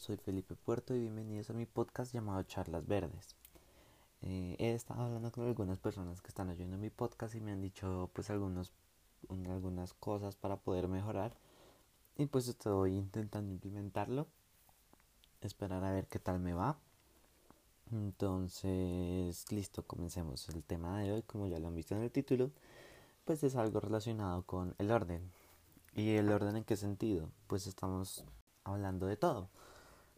soy Felipe Puerto y bienvenidos a mi podcast llamado Charlas Verdes. Eh, he estado hablando con algunas personas que están oyendo mi podcast y me han dicho pues algunos, algunas cosas para poder mejorar y pues estoy intentando implementarlo, esperar a ver qué tal me va. Entonces, listo, comencemos. El tema de hoy, como ya lo han visto en el título, pues es algo relacionado con el orden. ¿Y el orden en qué sentido? Pues estamos hablando de todo,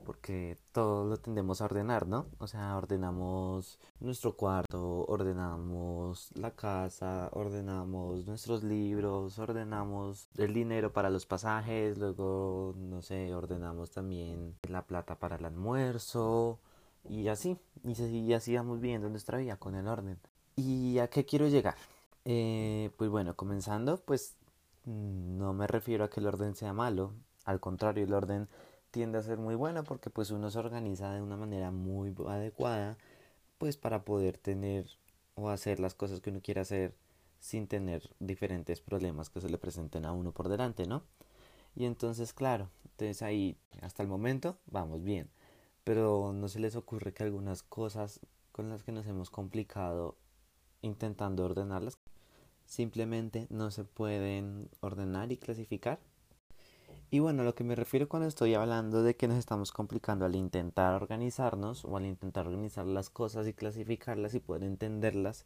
porque todo lo tendemos a ordenar, ¿no? O sea, ordenamos nuestro cuarto, ordenamos la casa, ordenamos nuestros libros, ordenamos el dinero para los pasajes, luego, no sé, ordenamos también la plata para el almuerzo y así, y así vamos viendo nuestra vida con el orden. ¿Y a qué quiero llegar? Eh, pues bueno, comenzando, pues no me refiero a que el orden sea malo, al contrario, el orden tiende a ser muy bueno porque pues uno se organiza de una manera muy adecuada pues para poder tener o hacer las cosas que uno quiere hacer sin tener diferentes problemas que se le presenten a uno por delante, ¿no? Y entonces, claro, entonces ahí hasta el momento vamos bien, pero no se les ocurre que algunas cosas con las que nos hemos complicado intentando ordenarlas simplemente no se pueden ordenar y clasificar. Y bueno, lo que me refiero cuando estoy hablando de que nos estamos complicando al intentar organizarnos o al intentar organizar las cosas y clasificarlas y poder entenderlas,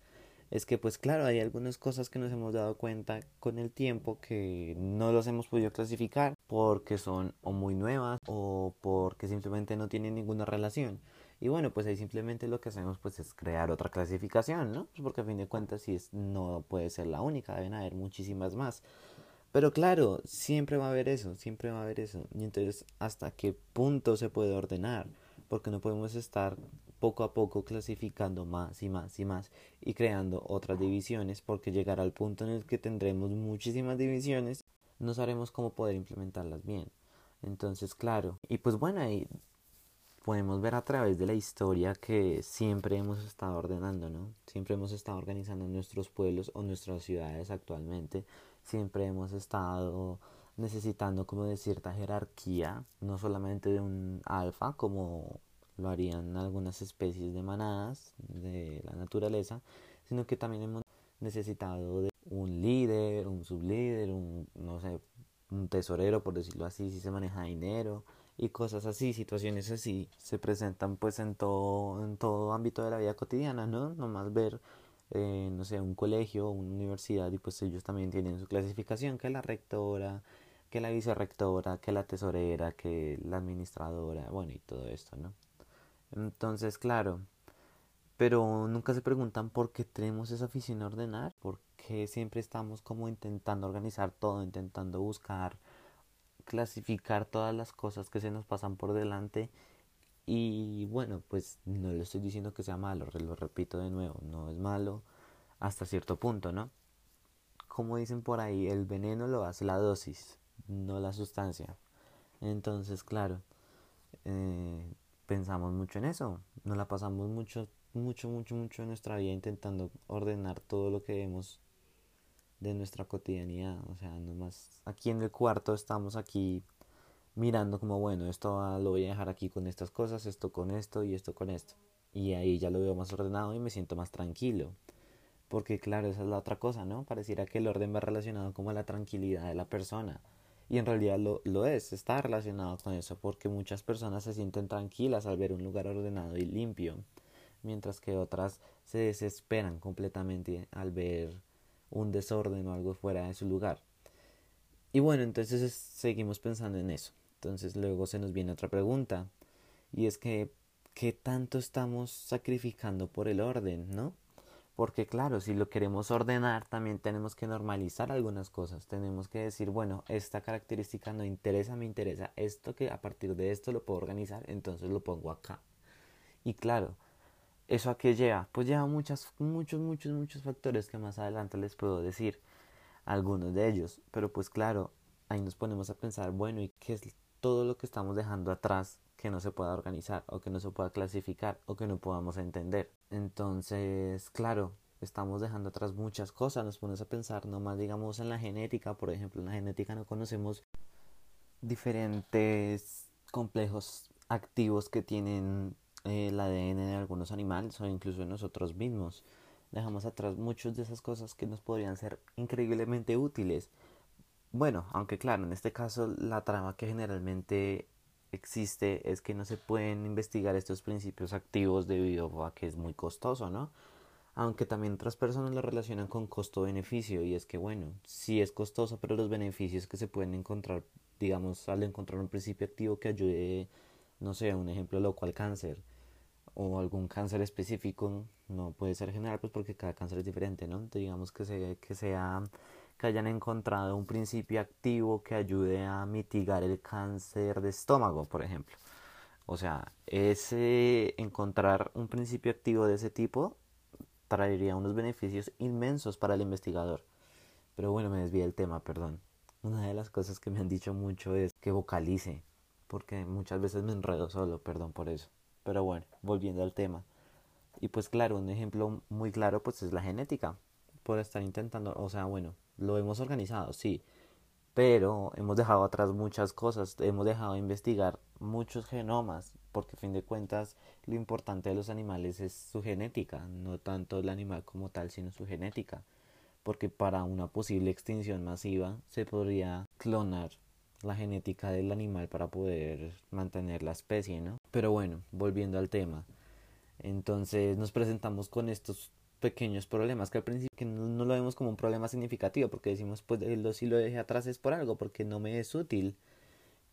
es que pues claro, hay algunas cosas que nos hemos dado cuenta con el tiempo que no las hemos podido clasificar porque son o muy nuevas o porque simplemente no tienen ninguna relación. Y bueno, pues ahí simplemente lo que hacemos pues es crear otra clasificación, ¿no? Pues porque a fin de cuentas si es, no puede ser la única, deben haber muchísimas más. Pero claro, siempre va a haber eso, siempre va a haber eso. Y entonces, ¿hasta qué punto se puede ordenar? Porque no podemos estar poco a poco clasificando más y más y más y creando otras divisiones porque llegará al punto en el que tendremos muchísimas divisiones, no sabremos cómo poder implementarlas bien. Entonces, claro, y pues bueno, ahí podemos ver a través de la historia que siempre hemos estado ordenando, ¿no? Siempre hemos estado organizando nuestros pueblos o nuestras ciudades actualmente siempre hemos estado necesitando como de cierta jerarquía, no solamente de un alfa como lo harían algunas especies de manadas de la naturaleza, sino que también hemos necesitado de un líder, un sublíder, un no sé, un tesorero por decirlo así, si se maneja dinero y cosas así, situaciones así se presentan pues en todo en todo ámbito de la vida cotidiana, ¿no? Nomás ver eh, no sé, un colegio o una universidad y pues ellos también tienen su clasificación, que la rectora, que la vicerrectora, que la tesorera, que la administradora, bueno, y todo esto, ¿no? Entonces, claro, pero nunca se preguntan por qué tenemos esa afición a ordenar, por qué siempre estamos como intentando organizar todo, intentando buscar, clasificar todas las cosas que se nos pasan por delante y bueno, pues no le estoy diciendo que sea malo, lo repito de nuevo, no es malo hasta cierto punto, ¿no? Como dicen por ahí, el veneno lo hace la dosis, no la sustancia. Entonces, claro, eh, pensamos mucho en eso, nos la pasamos mucho, mucho, mucho, mucho en nuestra vida intentando ordenar todo lo que vemos de nuestra cotidianidad. O sea, nomás aquí en el cuarto estamos aquí mirando como, bueno, esto lo voy a dejar aquí con estas cosas, esto con esto y esto con esto. Y ahí ya lo veo más ordenado y me siento más tranquilo. Porque claro, esa es la otra cosa, ¿no? Pareciera que el orden va relacionado como a la tranquilidad de la persona. Y en realidad lo, lo es, está relacionado con eso, porque muchas personas se sienten tranquilas al ver un lugar ordenado y limpio, mientras que otras se desesperan completamente al ver un desorden o algo fuera de su lugar. Y bueno, entonces seguimos pensando en eso. Entonces luego se nos viene otra pregunta y es que ¿qué tanto estamos sacrificando por el orden, no? Porque claro, si lo queremos ordenar, también tenemos que normalizar algunas cosas. Tenemos que decir, bueno, esta característica no interesa, me interesa esto que a partir de esto lo puedo organizar, entonces lo pongo acá. Y claro, ¿eso a qué lleva? Pues lleva muchas, muchos, muchos, muchos factores que más adelante les puedo decir algunos de ellos. Pero pues claro, ahí nos ponemos a pensar, bueno, ¿y qué es todo lo que estamos dejando atrás que no se pueda organizar o que no se pueda clasificar o que no podamos entender. Entonces, claro, estamos dejando atrás muchas cosas, nos ponemos a pensar nomás digamos en la genética, por ejemplo, en la genética no conocemos diferentes complejos activos que tienen eh, el ADN de algunos animales o incluso de nosotros mismos. Dejamos atrás muchas de esas cosas que nos podrían ser increíblemente útiles. Bueno, aunque claro, en este caso la trama que generalmente existe es que no se pueden investigar estos principios activos debido a que es muy costoso, ¿no? Aunque también otras personas lo relacionan con costo-beneficio y es que bueno, sí es costoso, pero los beneficios que se pueden encontrar, digamos, al encontrar un principio activo que ayude, no sé, un ejemplo loco al cáncer o algún cáncer específico, no puede ser general, pues porque cada cáncer es diferente, ¿no? digamos que, se, que sea que hayan encontrado un principio activo que ayude a mitigar el cáncer de estómago, por ejemplo. O sea, ese encontrar un principio activo de ese tipo traería unos beneficios inmensos para el investigador. Pero bueno, me desvié del tema, perdón. Una de las cosas que me han dicho mucho es que vocalice, porque muchas veces me enredo solo, perdón por eso. Pero bueno, volviendo al tema. Y pues claro, un ejemplo muy claro pues es la genética. Por estar intentando, o sea, bueno, lo hemos organizado, sí. Pero hemos dejado atrás muchas cosas, hemos dejado de investigar muchos genomas, porque a fin de cuentas lo importante de los animales es su genética, no tanto el animal como tal, sino su genética. Porque para una posible extinción masiva se podría clonar la genética del animal para poder mantener la especie, ¿no? Pero bueno, volviendo al tema. Entonces nos presentamos con estos pequeños problemas que al principio no, lo vemos como un problema significativo porque decimos pues lo, si lo dejé atrás es por algo porque no me es útil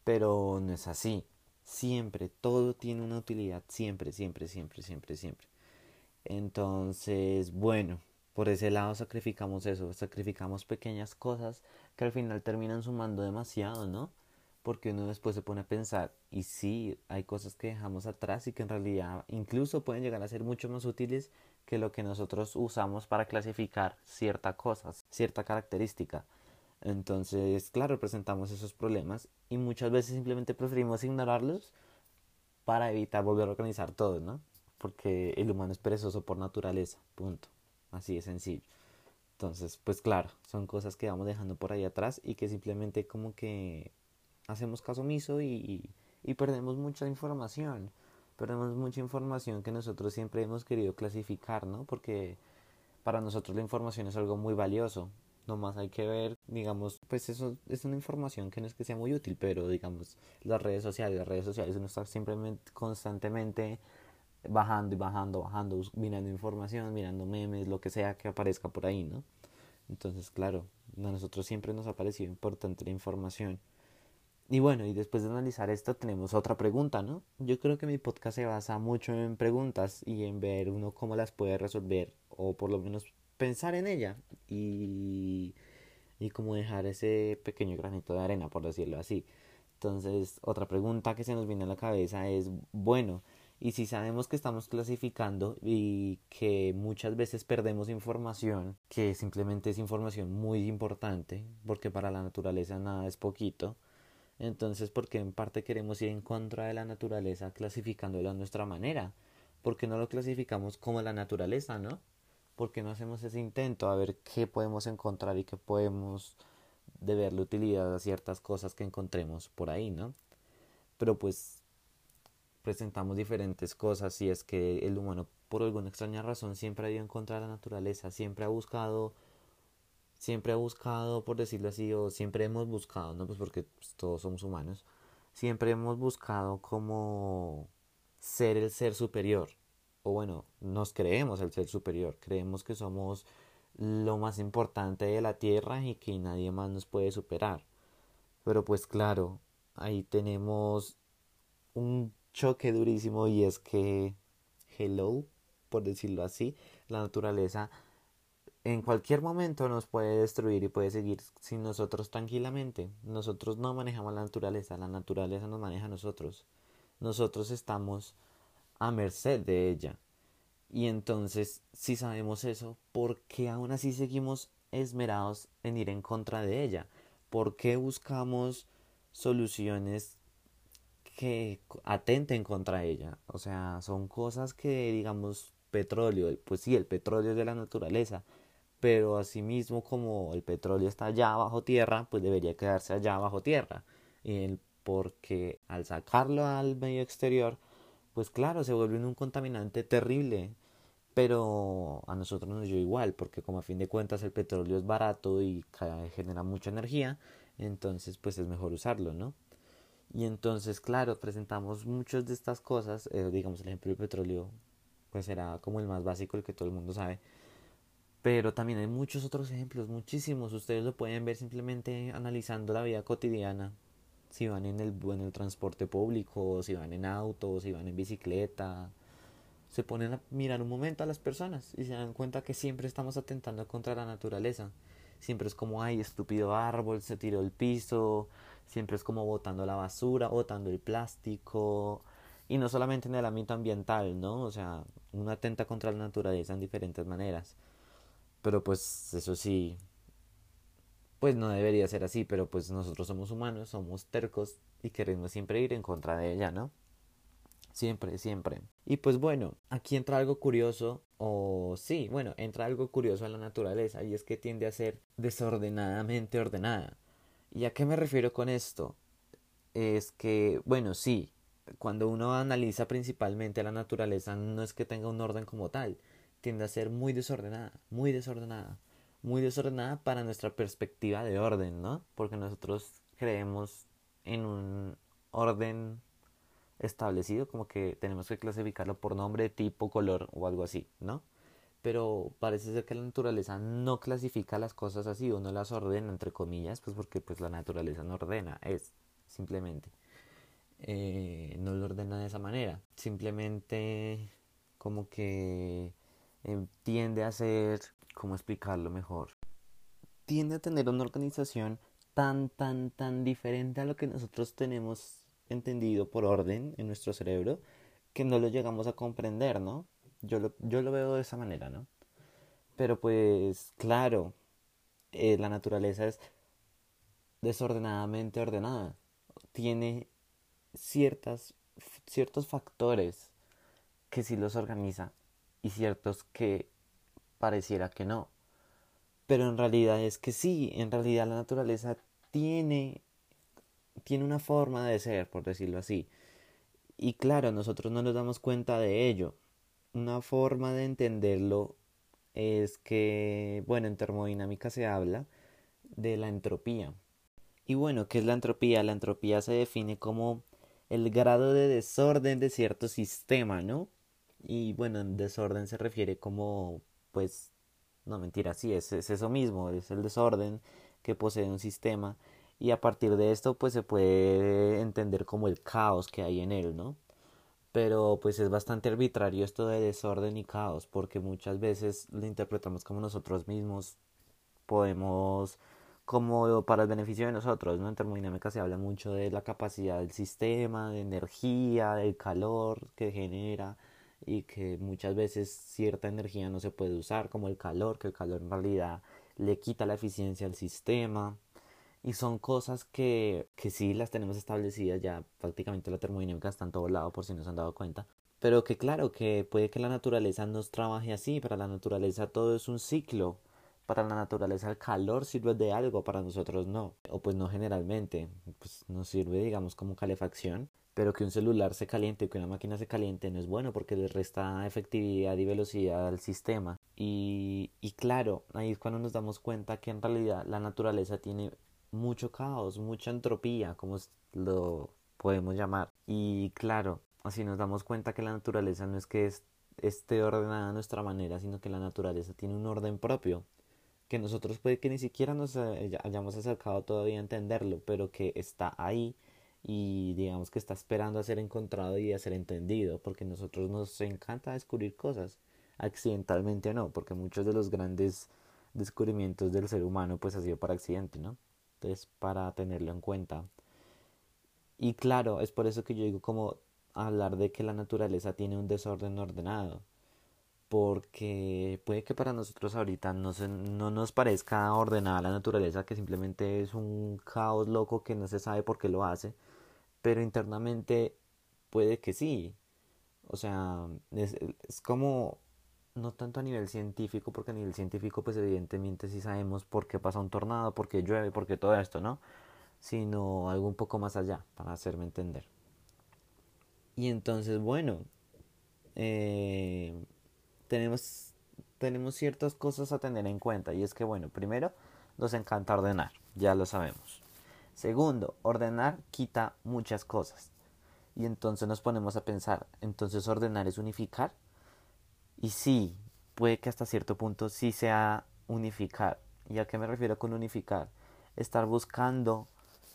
pero no es así. Siempre todo tiene una utilidad siempre siempre siempre siempre siempre. Entonces bueno por ese lado sacrificamos eso, sacrificamos pequeñas cosas que al final terminan sumando demasiado, ¿no? Porque uno después se pone a pensar, y sí, hay cosas que dejamos atrás y que en realidad incluso pueden llegar a ser mucho más útiles que lo que nosotros usamos para clasificar cierta cosa, cierta característica. Entonces, claro, presentamos esos problemas y muchas veces simplemente preferimos ignorarlos para evitar volver a organizar todo, ¿no? Porque el humano es perezoso por naturaleza, punto. Así de sencillo. Entonces, pues claro, son cosas que vamos dejando por ahí atrás y que simplemente como que hacemos caso omiso y, y perdemos mucha información. Perdemos mucha información que nosotros siempre hemos querido clasificar, ¿no? Porque para nosotros la información es algo muy valioso. Nomás hay que ver, digamos, pues eso es una información que no es que sea muy útil, pero digamos, las redes sociales, las redes sociales uno está simplemente constantemente bajando y bajando, bajando, mirando información, mirando memes, lo que sea que aparezca por ahí, ¿no? Entonces, claro, a nosotros siempre nos ha parecido importante la información. Y bueno, y después de analizar esto tenemos otra pregunta, ¿no? Yo creo que mi podcast se basa mucho en preguntas y en ver uno cómo las puede resolver o por lo menos pensar en ella y, y cómo dejar ese pequeño granito de arena, por decirlo así. Entonces, otra pregunta que se nos viene a la cabeza es, bueno, y si sabemos que estamos clasificando y que muchas veces perdemos información, que simplemente es información muy importante, porque para la naturaleza nada es poquito, entonces ¿por qué en parte queremos ir en contra de la naturaleza clasificándolo a nuestra manera? porque no lo clasificamos como la naturaleza, no? porque no hacemos ese intento a ver qué podemos encontrar y qué podemos deberle utilidad a ciertas cosas que encontremos por ahí, ¿no? Pero pues presentamos diferentes cosas y es que el humano por alguna extraña razón siempre ha ido en contra de la naturaleza, siempre ha buscado, siempre ha buscado, por decirlo así, o siempre hemos buscado, no pues porque pues, todos somos humanos, siempre hemos buscado como ser el ser superior, o bueno, nos creemos el ser superior, creemos que somos lo más importante de la tierra y que nadie más nos puede superar. Pero pues claro, ahí tenemos un choque durísimo y es que, hello, por decirlo así, la naturaleza en cualquier momento nos puede destruir y puede seguir sin nosotros tranquilamente. Nosotros no manejamos la naturaleza, la naturaleza nos maneja a nosotros. Nosotros estamos a merced de ella. Y entonces, si sabemos eso, ¿por qué aún así seguimos esmerados en ir en contra de ella? ¿Por qué buscamos soluciones que atenten contra ella. O sea, son cosas que, digamos, petróleo, pues sí, el petróleo es de la naturaleza, pero asimismo como el petróleo está allá bajo tierra, pues debería quedarse allá bajo tierra. Porque al sacarlo al medio exterior, pues claro, se vuelve un contaminante terrible, pero a nosotros nos dio igual, porque como a fin de cuentas el petróleo es barato y genera mucha energía, entonces pues es mejor usarlo, ¿no? Y entonces, claro, presentamos muchas de estas cosas, eh, digamos el ejemplo del petróleo, pues era como el más básico, el que todo el mundo sabe, pero también hay muchos otros ejemplos, muchísimos, ustedes lo pueden ver simplemente analizando la vida cotidiana, si van en el, en el transporte público, si van en auto, si van en bicicleta, se ponen a mirar un momento a las personas y se dan cuenta que siempre estamos atentando contra la naturaleza. Siempre es como, ay, estúpido árbol, se tiró el piso, siempre es como botando la basura, botando el plástico. Y no solamente en el ámbito ambiental, ¿no? O sea, uno atenta contra la naturaleza en diferentes maneras. Pero pues eso sí, pues no debería ser así, pero pues nosotros somos humanos, somos tercos y queremos siempre ir en contra de ella, ¿no? Siempre, siempre. Y pues bueno, aquí entra algo curioso, o sí, bueno, entra algo curioso a la naturaleza y es que tiende a ser desordenadamente ordenada. ¿Y a qué me refiero con esto? Es que, bueno, sí, cuando uno analiza principalmente la naturaleza no es que tenga un orden como tal, tiende a ser muy desordenada, muy desordenada, muy desordenada para nuestra perspectiva de orden, ¿no? Porque nosotros creemos en un orden establecido, como que tenemos que clasificarlo por nombre, tipo, color o algo así, ¿no? Pero parece ser que la naturaleza no clasifica las cosas así o no las ordena, entre comillas, pues porque pues la naturaleza no ordena, es simplemente. Eh, no lo ordena de esa manera, simplemente como que eh, tiende a ser, ¿cómo explicarlo mejor? Tiende a tener una organización tan, tan, tan diferente a lo que nosotros tenemos entendido por orden en nuestro cerebro que no lo llegamos a comprender, ¿no? Yo lo, yo lo veo de esa manera, ¿no? Pero pues claro, eh, la naturaleza es desordenadamente ordenada. Tiene ciertas, ciertos factores que sí los organiza y ciertos que pareciera que no. Pero en realidad es que sí, en realidad la naturaleza tiene tiene una forma de ser, por decirlo así. Y claro, nosotros no nos damos cuenta de ello. Una forma de entenderlo es que, bueno, en termodinámica se habla de la entropía. Y bueno, ¿qué es la entropía? La entropía se define como el grado de desorden de cierto sistema, ¿no? Y bueno, en desorden se refiere como, pues, no mentira, sí, es, es eso mismo, es el desorden que posee un sistema y a partir de esto pues se puede entender como el caos que hay en él, ¿no? Pero pues es bastante arbitrario esto de desorden y caos porque muchas veces lo interpretamos como nosotros mismos podemos como para el beneficio de nosotros, ¿no? En termodinámica se habla mucho de la capacidad del sistema, de energía, del calor que genera y que muchas veces cierta energía no se puede usar, como el calor, que el calor en realidad le quita la eficiencia al sistema. Y son cosas que, que sí las tenemos establecidas ya, prácticamente la termodinámica está en todo lado por si no se han dado cuenta. Pero que claro, que puede que la naturaleza nos trabaje así, para la naturaleza todo es un ciclo. Para la naturaleza el calor sirve de algo, para nosotros no. O pues no generalmente, pues nos sirve digamos como calefacción. Pero que un celular se caliente, que una máquina se caliente no es bueno porque le resta efectividad y velocidad al sistema. Y, y claro, ahí es cuando nos damos cuenta que en realidad la naturaleza tiene mucho caos, mucha entropía, como lo podemos llamar. Y claro, así nos damos cuenta que la naturaleza no es que esté ordenada a nuestra manera, sino que la naturaleza tiene un orden propio, que nosotros puede que ni siquiera nos hayamos acercado todavía a entenderlo, pero que está ahí y digamos que está esperando a ser encontrado y a ser entendido, porque nosotros nos encanta descubrir cosas, accidentalmente no, porque muchos de los grandes descubrimientos del ser humano pues ha sido por accidente, ¿no? es para tenerlo en cuenta. Y claro, es por eso que yo digo como hablar de que la naturaleza tiene un desorden ordenado. Porque puede que para nosotros ahorita no, se, no nos parezca ordenada la naturaleza, que simplemente es un caos loco que no se sabe por qué lo hace. Pero internamente puede que sí. O sea, es, es como no tanto a nivel científico, porque a nivel científico pues evidentemente sí sabemos por qué pasa un tornado, por qué llueve, por qué todo esto, ¿no? sino algo un poco más allá, para hacerme entender. Y entonces, bueno, eh, tenemos, tenemos ciertas cosas a tener en cuenta. Y es que, bueno, primero, nos encanta ordenar, ya lo sabemos. Segundo, ordenar quita muchas cosas. Y entonces nos ponemos a pensar, entonces ordenar es unificar. Y sí, puede que hasta cierto punto sí sea unificar. ¿Y a qué me refiero con unificar? Estar buscando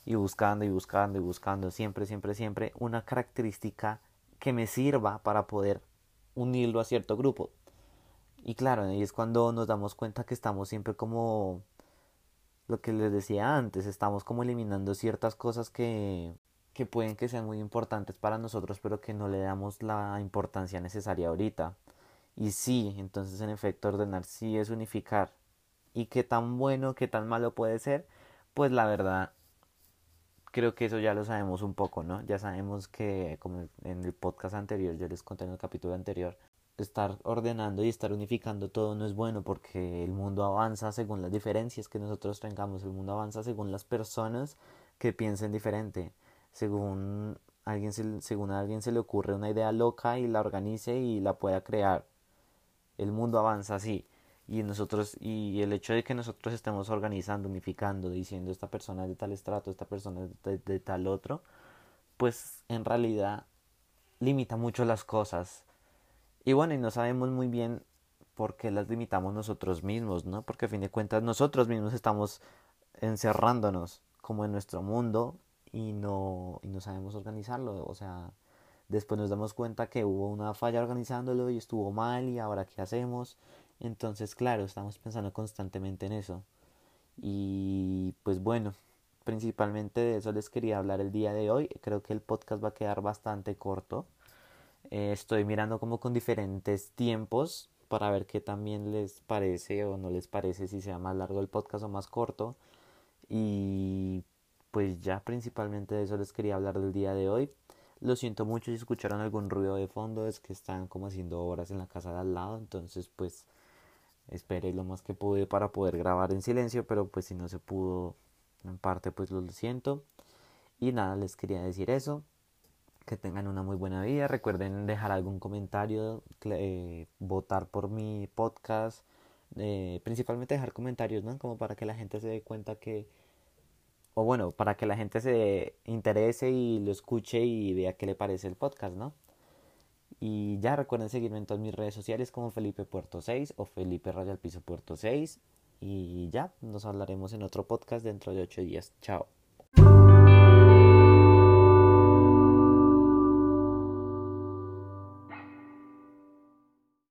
y buscando y buscando y buscando siempre, siempre, siempre una característica que me sirva para poder unirlo a cierto grupo. Y claro, ahí es cuando nos damos cuenta que estamos siempre como lo que les decía antes, estamos como eliminando ciertas cosas que, que pueden que sean muy importantes para nosotros, pero que no le damos la importancia necesaria ahorita. Y sí, entonces en efecto ordenar sí es unificar. Y qué tan bueno, qué tan malo puede ser, pues la verdad creo que eso ya lo sabemos un poco, ¿no? Ya sabemos que, como en el podcast anterior, yo les conté en el capítulo anterior, estar ordenando y estar unificando todo no es bueno porque el mundo avanza según las diferencias que nosotros tengamos, el mundo avanza según las personas que piensen diferente, según alguien se, según a alguien se le ocurre una idea loca y la organice y la pueda crear. El mundo avanza así y nosotros y el hecho de que nosotros estemos organizando, unificando, diciendo esta persona es de tal estrato, esta persona es de, tal otro, pues en realidad limita mucho las cosas. Y bueno, y no sabemos muy bien por qué las limitamos nosotros mismos, ¿no? Porque a fin de cuentas nosotros mismos estamos encerrándonos como en nuestro mundo y no, y no sabemos organizarlo. O sea, después nos damos cuenta que hubo una falla organizándolo y estuvo mal y ahora qué hacemos entonces, claro, estamos pensando constantemente en eso. Y pues bueno, principalmente de eso les quería hablar el día de hoy. Creo que el podcast va a quedar bastante corto. Eh, estoy mirando como con diferentes tiempos para ver qué también les parece o no les parece si sea más largo el podcast o más corto. Y pues ya principalmente de eso les quería hablar del día de hoy. Lo siento mucho si escucharon algún ruido de fondo, es que están como haciendo horas en la casa de al lado, entonces pues esperé lo más que pude para poder grabar en silencio, pero pues si no se pudo en parte pues lo siento. Y nada, les quería decir eso. Que tengan una muy buena vida. Recuerden dejar algún comentario, eh, votar por mi podcast. Eh, principalmente dejar comentarios, ¿no? Como para que la gente se dé cuenta que... O bueno, para que la gente se interese y lo escuche y vea qué le parece el podcast, ¿no? Y ya recuerden seguirme en todas mis redes sociales como Felipe Puerto 6 o Felipe Raya Piso Puerto 6. Y ya, nos hablaremos en otro podcast dentro de 8 días. Chao.